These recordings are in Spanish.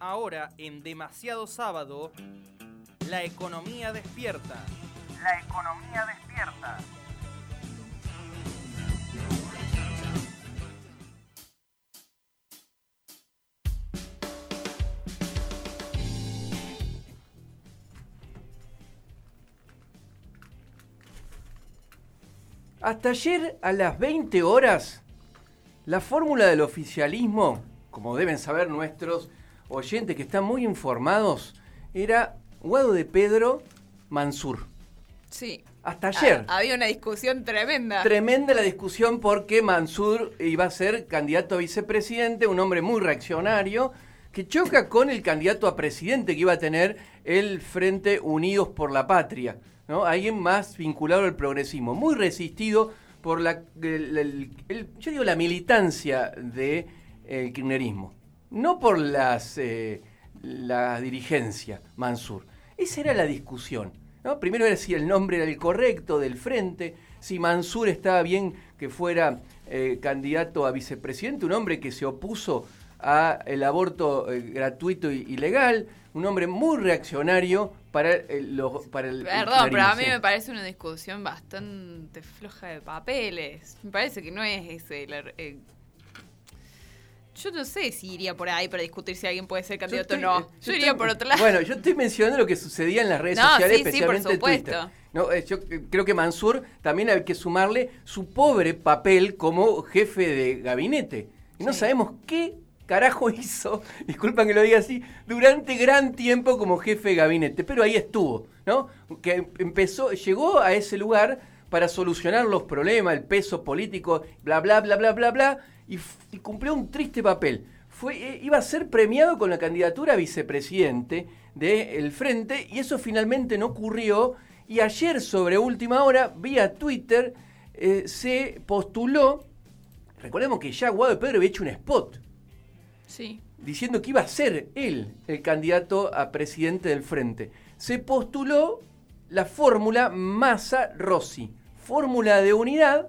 Ahora, en demasiado sábado, la economía despierta. La economía despierta. Hasta ayer a las 20 horas, la fórmula del oficialismo, como deben saber nuestros oyentes que están muy informados, era Guado de Pedro Mansur. Sí. Hasta ayer. Había una discusión tremenda. Tremenda la discusión porque Mansur iba a ser candidato a vicepresidente, un hombre muy reaccionario, que choca con el candidato a presidente que iba a tener el Frente Unidos por la Patria. ¿no? Alguien más vinculado al progresismo, muy resistido por la, yo digo la militancia del de, kirchnerismo, no por las, eh, la dirigencia Mansur. Esa era la discusión. ¿no? Primero era si el nombre era el correcto del frente, si Mansur estaba bien que fuera eh, candidato a vicepresidente, un hombre que se opuso al aborto eh, gratuito y, legal, un hombre muy reaccionario para, el, para el... Perdón, pero a mí me parece una discusión bastante floja de papeles. Me parece que no es ese... Eh, yo no sé si iría por ahí para discutir si alguien puede ser candidato o no. Yo, iría por otro lado. Bueno, yo estoy mencionando lo que sucedía en las redes sociales, especialmente en Twitter. No, eh, yo creo que Mansur también hay que sumarle su pobre papel como jefe de gabinete. Y no sabemos qué carajo hizo, disculpan que lo diga así, durante gran tiempo como jefe de gabinete, pero ahí estuvo, ¿no? Que empezó, llegó a ese lugar para solucionar los problemas, el peso político, bla, bla, bla, bla, bla, bla, y, cumplió un triste papel. Fue, eh, iba a ser premiado con la candidatura a vicepresidente del Frente, y eso finalmente no ocurrió, y ayer sobre última hora, vía Twitter, eh, se postuló, recordemos que ya Guado de Pedro había hecho un spot, diciendo que iba a ser él el candidato a presidente del frente. Se postuló la fórmula Massa-Rossi, fórmula de unidad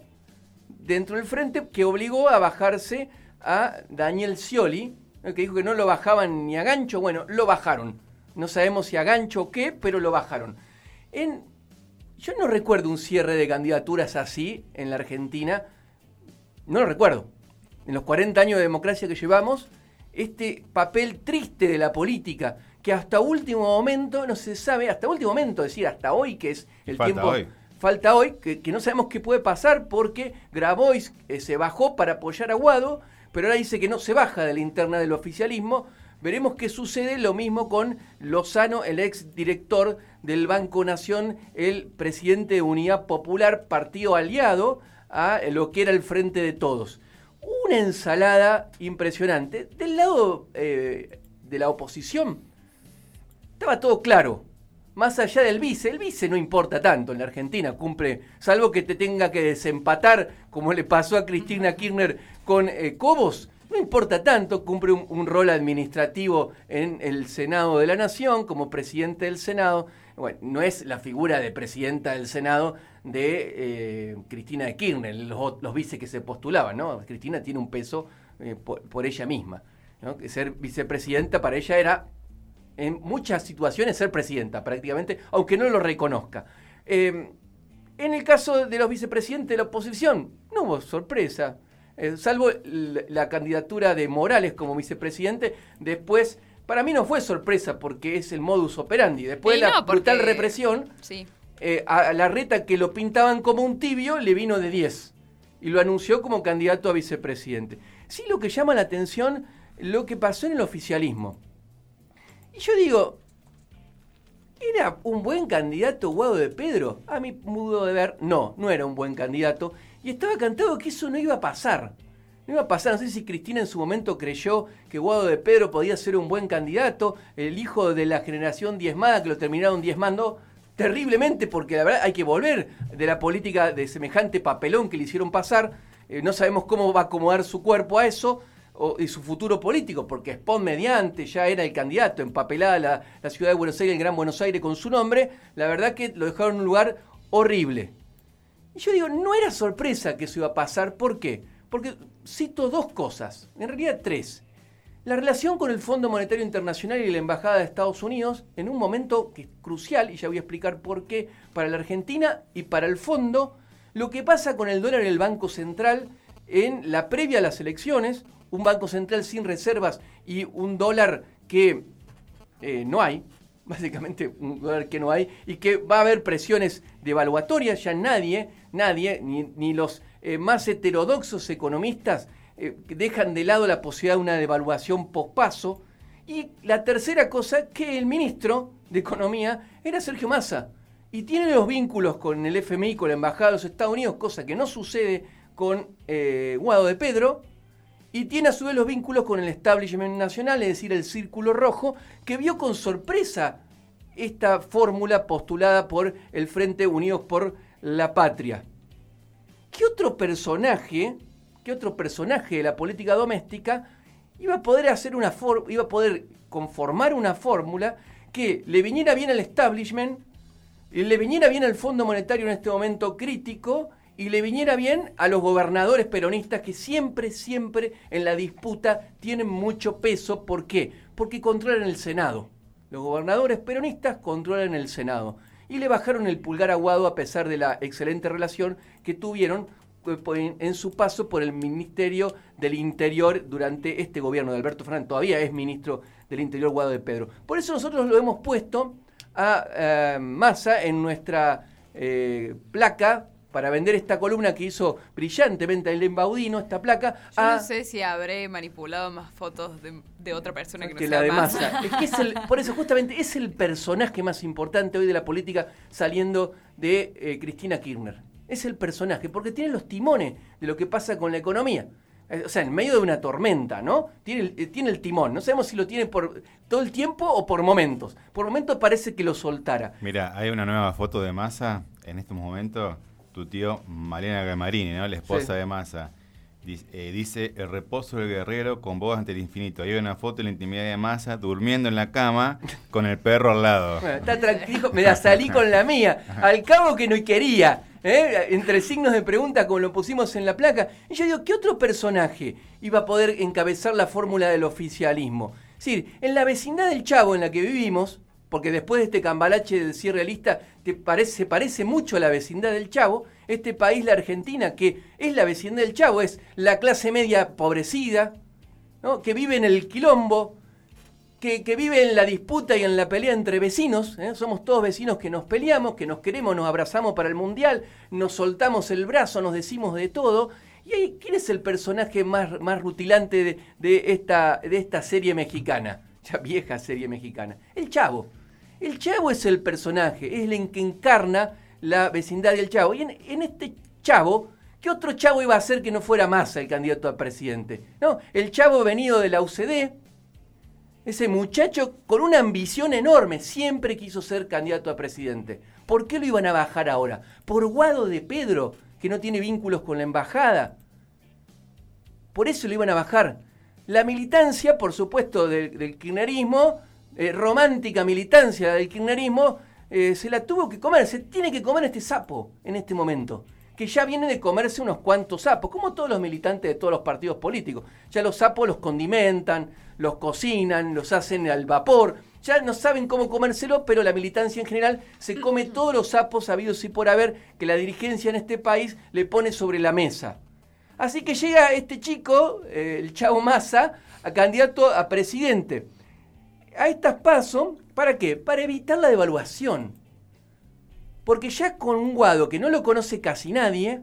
dentro del frente que obligó a bajarse a Daniel Scioli, que dijo que no lo bajaban ni a gancho, bueno, lo bajaron. No sabemos si a gancho o qué, pero lo bajaron. En, yo no recuerdo un cierre de candidaturas así en la Argentina, no lo recuerdo. En los 40 años de democracia que llevamos, este papel triste de la política, que hasta último momento no se sabe, hasta último momento, es decir, hasta hoy, que es el tiempo... Hoy. Falta hoy, que, no sabemos qué puede pasar porque Grabois eh, se bajó para apoyar a Guado, pero ahora dice que no se baja de la interna del oficialismo. Veremos qué sucede, lo mismo con Lozano, el ex director del Banco Nación, el presidente de Unidad Popular, partido aliado a lo que era el Frente de Todos una ensalada impresionante. Del lado eh, de la oposición, estaba todo claro. Más allá del vice, el vice no importa tanto en la Argentina, cumple, salvo que te tenga que desempatar, como le pasó a Cristina Kirchner con eh, Cobos, no importa tanto, cumple un, rol administrativo en el Senado de la Nación, como presidente del Senado. Bueno, no es la figura de presidenta del Senado de eh, Cristina de Kirchner, los, los vices que se postulaban, ¿no? Cristina tiene un peso eh, por, ella misma. ¿no? Ser vicepresidenta para ella era, en muchas situaciones, ser presidenta prácticamente, aunque no lo reconozca. Em, en el caso de los vicepresidentes de la oposición, no hubo sorpresa. Eh, salvo la candidatura de Morales como vicepresidente, después, para mí no fue sorpresa porque es el modus operandi. Después de la brutal represión, sí. Eh, a la reta que lo pintaban como un tibio le vino de 10 y lo anunció como candidato a vicepresidente. Sí, lo que llama la atención, lo que pasó en el oficialismo. Yo digo, ¿era un buen candidato Guado de Pedro? A mi modo de ver, no, no era un buen candidato. Y estaba cantado que eso no iba a pasar. No iba a pasar, no sé si Cristina en su momento creyó que Guado de Pedro podía ser un buen candidato, el hijo de la generación diezmada que lo terminaron diezmando terriblemente, porque la verdad hay que volver de la política de semejante papelón que le hicieron pasar. Eh, no sabemos cómo va a acomodar su cuerpo a eso y su futuro político, porque Spon mediante ya era el candidato, empapelada la, la ciudad de Buenos Aires, el Gran Buenos Aires con su nombre. La verdad que lo dejaron en un lugar horrible. Y yo digo, no era sorpresa que eso iba a pasar. ¿Por qué? Porque cito dos cosas, en realidad tres. la relación con el Fondo Monetario Internacional y la Embajada de Estados Unidos en un momento que es crucial, y ya voy a explicar por qué, para la Argentina y para el fondo, lo que pasa con el dólar en el Banco Central en la previa a las elecciones, un Banco Central sin reservas y un dólar que eh, no hay, básicamente un dólar que no hay, y que va a haber presiones devaluatorias, ya nadie, nadie, ni, los eh, más heterodoxos economistas eh, dejan de lado la posibilidad de una devaluación pospaso. Y la tercera cosa, que el ministro de Economía era Sergio Massa. Y tiene los vínculos con el FMI, con la Embajada de los Estados Unidos, cosa que no sucede con eh, Guado de Pedro. Y tiene a su vez los vínculos con el establishment nacional, es decir, el Círculo Rojo, que vio con sorpresa esta fórmula postulada por el Frente Unidos por la Patria. ¿Qué otro personaje otro personaje de la política doméstica iba a poder hacer una iba a poder conformar una fórmula que le viniera bien al establishment, le viniera bien al Fondo Monetario en este momento crítico y le viniera bien a los gobernadores peronistas que siempre, siempre en la disputa tienen mucho peso. ¿Por qué? Porque controlan el Senado. Los gobernadores peronistas controlan el Senado. Y le bajaron el pulgar aguado a pesar de la excelente relación que tuvieron en su paso por el Ministerio del Interior durante este gobierno de Alberto Fernández. Todavía es ministro del Interior Guado de Pedro. Por eso nosotros lo hemos puesto a eh, Massa en nuestra eh, placa para vender esta columna que hizo brillantemente el Baudino, esta placa. Yo no sé si habré manipulado más fotos de, otra persona que, no sea la de Massa. Es que por eso justamente es el personaje más importante hoy de la política saliendo de eh, Cristina Kirchner es el personaje, porque tiene los timones de lo que pasa con la economía. Eh, o sea, en medio de una tormenta, ¿no? Tiene el, eh, tiene el timón. No sabemos si lo tiene por todo el tiempo o por momentos. Por momentos parece que lo soltara. Mira, hay una nueva foto de Massa en este momento. Tu tío Malena Gamarini, ¿no? La esposa de Massa. Eh, dice, el reposo del guerrero con voz ante el infinito. Hay una foto en la intimidad de Massa durmiendo en la cama con el perro al lado. está tranquilo, me la salí con la mía. Al cabo que no quería. ¿eh? entre signos de pregunta como lo pusimos en la placa. Y yo digo, ¿qué otro personaje iba a poder encabezar la fórmula del oficialismo? Es decir, en la vecindad del Chavo en la que vivimos, porque después de este cambalache del cierre realista te parece, se parece mucho a la vecindad del Chavo, este país, la Argentina, que es la vecindad del Chavo, es la clase media pobrecida, ¿no? que vive en el quilombo, que, vive en la disputa y en la pelea entre vecinos. ¿eh? Somos todos vecinos que nos peleamos, que nos queremos, nos abrazamos para el mundial, nos soltamos el brazo, nos decimos de todo. ¿Y ahí, quién es el personaje más, más rutilante de, esta, de esta serie mexicana? Ya vieja serie mexicana. El Chavo. El Chavo es el personaje, es el que encarna la vecindad del Chavo. Y en, este Chavo, ¿qué otro Chavo iba a ser que no fuera más el candidato a presidente? No, el Chavo venido de la UCD, ese muchacho con una ambición enorme, siempre quiso ser candidato a presidente. ¿Por qué lo iban a bajar ahora? Por Guado de Pedro, que no tiene vínculos con la embajada. Por eso lo iban a bajar. La militancia, por supuesto, del, kirchnerismo, eh, romántica militancia del kirchnerismo, eh, se la tuvo que comer. Se tiene que comer este sapo en este momento que ya viene de comerse unos cuantos sapos, como todos los militantes de todos los partidos políticos. Ya los sapos los condimentan, los cocinan, los hacen al vapor. Ya no saben cómo comérselo, pero la militancia en general se come todos los sapos habidos y por haber que la dirigencia en este país le pone sobre la mesa. Así que llega este chico, eh, el Chavo Massa, a candidato a presidente. A estas pasos, ¿para qué? Para evitar la devaluación. Porque ya con un Guado que no lo conoce casi nadie,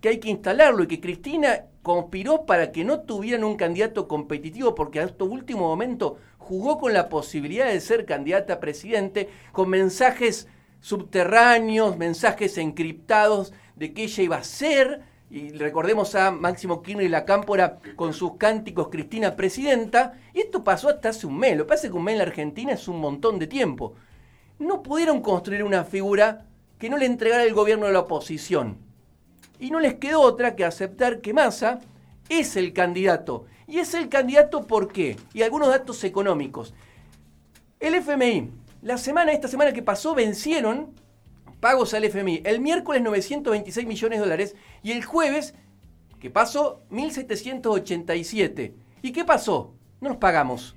que hay que instalarlo y que Cristina conspiró para que no tuvieran un candidato competitivo porque hasta último momento jugó con la posibilidad de ser candidata a presidente con mensajes subterráneos, mensajes encriptados de que ella iba a ser, y recordemos a Máximo Kirchner y la Cámpora con sus cánticos Cristina presidenta, y esto pasó hasta hace un mes, lo que pasa es que un mes en la Argentina es un montón de tiempo no pudieron construir una figura que no le entregara el gobierno a la oposición. Y no les quedó otra que aceptar que Massa es el candidato. Y es el candidato ¿por qué? Y algunos datos económicos. El FMI, la semana, esta semana que pasó, vencieron pagos al FMI. El miércoles 926 millones de dólares y el jueves, que pasó, 1787. ¿Y qué pasó? no los pagamos.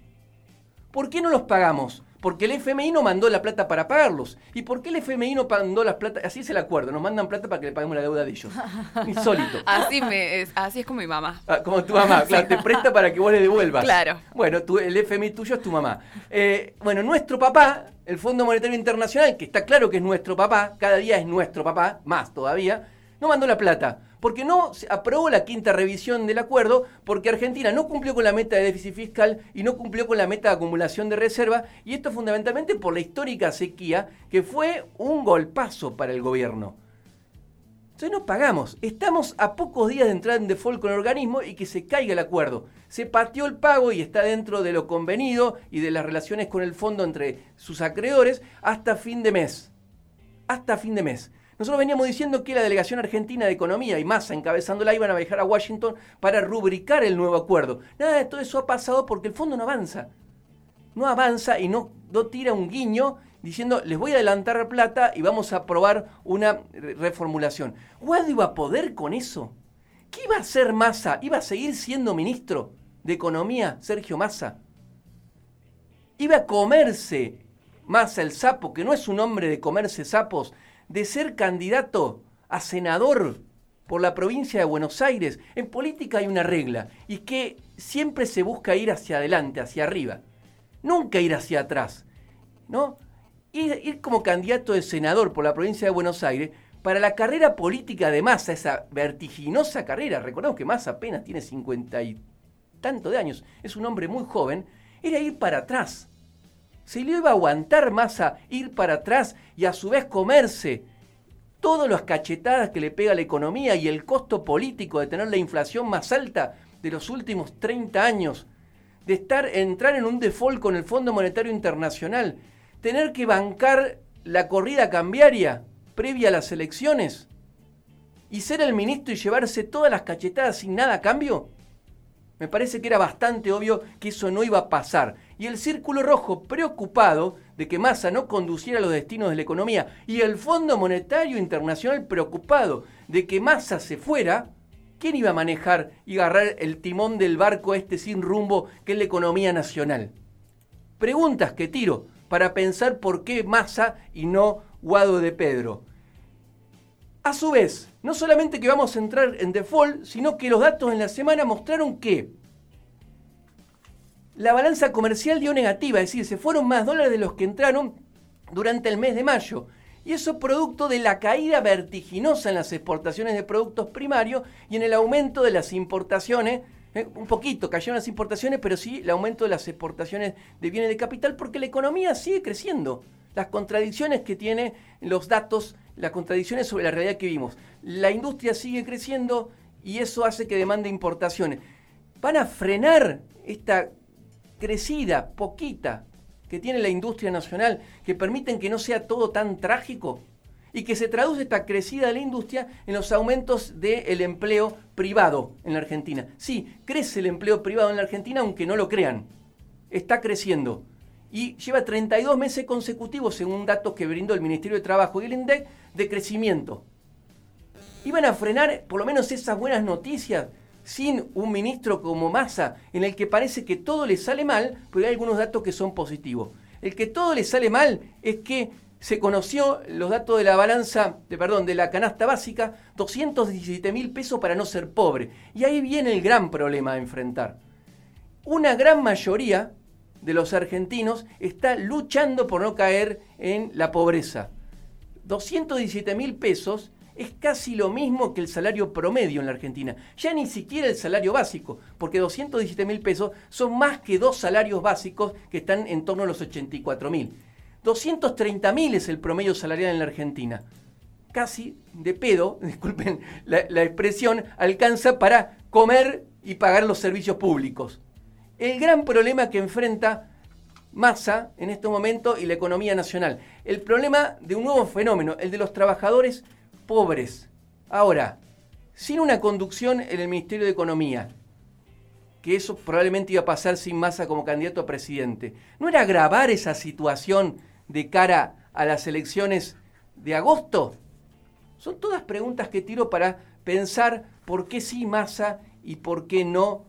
¿Por qué no los pagamos? Porque el FMI no mandó la plata para pagarlos. ¿Y por qué el FMI no mandó las plata? Así es el acuerdo, nos mandan plata para que le paguemos la deuda de ellos. Insólito. Así, es, así es como mi mamá. Ah, como tu mamá, claro, te presta para que vos le devuelvas. Claro. Bueno, el FMI tuyo es tu mamá. Eh, bueno, nuestro papá, el Fondo Monetario Internacional, que está claro que es nuestro papá, cada día es nuestro papá, más todavía, no mandó la plata porque no se aprobó la quinta revisión del acuerdo, porque Argentina no cumplió con la meta de déficit fiscal y no cumplió con la meta de acumulación de reserva, y esto fundamentalmente por la histórica sequía, que fue un golpazo para el gobierno. Entonces no pagamos. Estamos a pocos días de entrar en default con el organismo y que se caiga el acuerdo. Se pateó el pago y está dentro de lo convenido y de las relaciones con el fondo entre sus acreedores hasta fin de mes. Hasta fin de mes. Nosotros veníamos diciendo que la delegación argentina de Economía y Massa encabezándola iban a viajar a Washington para rubricar el nuevo acuerdo. Nada de todo eso ha pasado porque el fondo no avanza. No avanza y no, no tira un guiño diciendo les voy a adelantar plata y vamos a aprobar una reformulación. ¿Guado iba a poder con eso? ¿Qué iba a hacer Massa? ¿Iba a seguir siendo ministro de Economía Sergio Massa? ¿Iba a comerse Massa el sapo, que no es un hombre de comerse sapos, de ser candidato a senador por la provincia de Buenos Aires, en política hay una regla, y que siempre se busca ir hacia adelante, hacia arriba, nunca ir hacia atrás, ¿no? Ir, como candidato de senador por la provincia de Buenos Aires, para la carrera política de Massa, esa vertiginosa carrera, recordemos que Massa apenas tiene cincuenta y tanto de años, es un hombre muy joven, era ir para atrás, se le iba a aguantar más a ir para atrás y a su vez comerse todas las cachetadas que le pega a la economía y el costo político de tener la inflación más alta de los últimos 30 años, de estar, entrar en un default con el Fondo Monetario Internacional, tener que bancar la corrida cambiaria previa a las elecciones y ser el ministro y llevarse todas las cachetadas sin nada a cambio? Me parece que era bastante obvio que eso no iba a pasar. Y el Círculo Rojo, preocupado de que Massa no conduciera los destinos de la economía, y el Fondo Monetario Internacional preocupado de que Massa se fuera, ¿quién iba a manejar y agarrar el timón del barco este sin rumbo que es la economía nacional? Preguntas que tiro para pensar por qué Massa y no Guado de Pedro. A su vez, no solamente que vamos a entrar en default, sino que los datos en la semana mostraron que la balanza comercial dio negativa, es decir, se fueron más dólares de los que entraron durante el mes de mayo. Y eso producto de la caída vertiginosa en las exportaciones de productos primarios y en el aumento de las importaciones. Eh, un poquito cayeron las importaciones, pero sí el aumento de las exportaciones de bienes de capital porque la economía sigue creciendo. Las contradicciones que tienen los datos las contradicciones sobre la realidad que vimos. La industria sigue creciendo y eso hace que demande importaciones. ¿Van a frenar esta crecida, poquita, que tiene la industria nacional, que permiten que no sea todo tan trágico? Y que se traduce esta crecida de la industria en los aumentos del empleo privado en la Argentina. Sí, crece el empleo privado en la Argentina, aunque no lo crean. Está creciendo y lleva 32 meses consecutivos, según datos que brindó el Ministerio de Trabajo y el INDEC, de crecimiento. Iban a frenar por lo menos esas buenas noticias sin un ministro como Massa, en el que parece que todo le sale mal, pero hay algunos datos que son positivos. El que todo le sale mal es que se conoció los datos de la balanza, de, perdón, de la canasta básica, 217 mil pesos para no ser pobre. Y ahí viene el gran problema a enfrentar. Una gran mayoría de los argentinos está luchando por no caer en la pobreza. 217 mil pesos es casi lo mismo que el salario promedio en la Argentina. Ya ni siquiera el salario básico, porque 217 mil pesos son más que dos salarios básicos que están en torno a los 84 mil. 230 mil es el promedio salarial en la Argentina. Casi de pedo, disculpen la, expresión, alcanza para comer y pagar los servicios públicos el gran problema que enfrenta Massa en este momento y la economía nacional. El problema de un nuevo fenómeno, el de los trabajadores pobres. Ahora, sin una conducción en el Ministerio de Economía, que eso probablemente iba a pasar sin Massa como candidato a presidente, ¿no era agravar esa situación de cara a las elecciones de agosto? Son todas preguntas que tiro para pensar por qué sí Massa y por qué no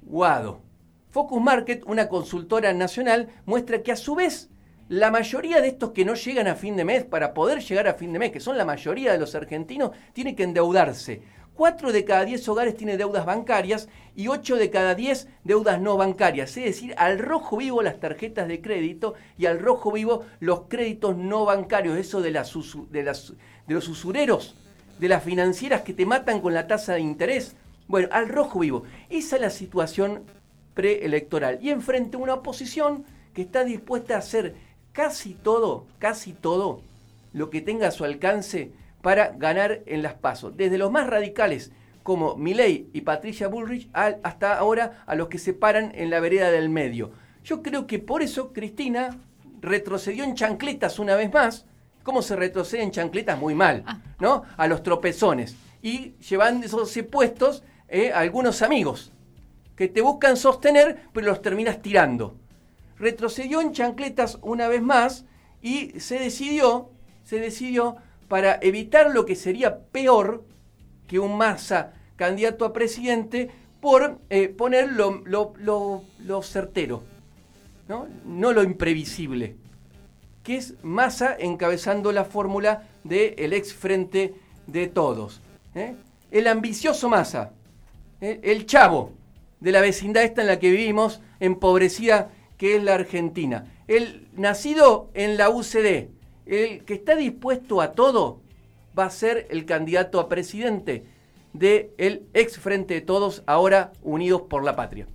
Guado. Focus Market, una consultora nacional, muestra que a su vez la mayoría de estos que no llegan a fin de mes, para poder llegar a fin de mes, que son la mayoría de los argentinos, tienen que endeudarse. 4 de cada 10 hogares tienen deudas bancarias y 8 de cada 10 deudas no bancarias. Es decir, al rojo vivo las tarjetas de crédito y al rojo vivo los créditos no bancarios. Eso de, de los usureros, de las financieras que te matan con la tasa de interés. Bueno, al rojo vivo. Esa es la situación preelectoral. Y enfrente una oposición que está dispuesta a hacer casi todo, casi todo lo que tenga a su alcance para ganar en las pasos. Desde los más radicales como Milei y Patricia Bullrich hasta ahora a los que se paran en la vereda del medio. Yo creo que por eso Cristina retrocedió en chancletas una vez más. ¿Cómo se retrocede en chancletas? Muy mal, ah. ¿no? A los tropezones. Y llevan esos puestos eh, algunos amigos que te buscan sostener, pero los terminas tirando retrocedió en chancletas una vez más y se decidió, se decidió para evitar lo que sería peor que un Massa candidato a presidente por eh, poner lo, certero, ¿no? no lo imprevisible, que es Massa encabezando la fórmula del ex frente de todos. ¿eh? El ambicioso Massa, ¿eh? el chavo de la vecindad esta en la que vivimos, empobrecida que es la Argentina. El nacido en la UCD, el que está dispuesto a todo, va a ser el candidato a presidente del ex Frente de Todos, ahora Unidos por la Patria.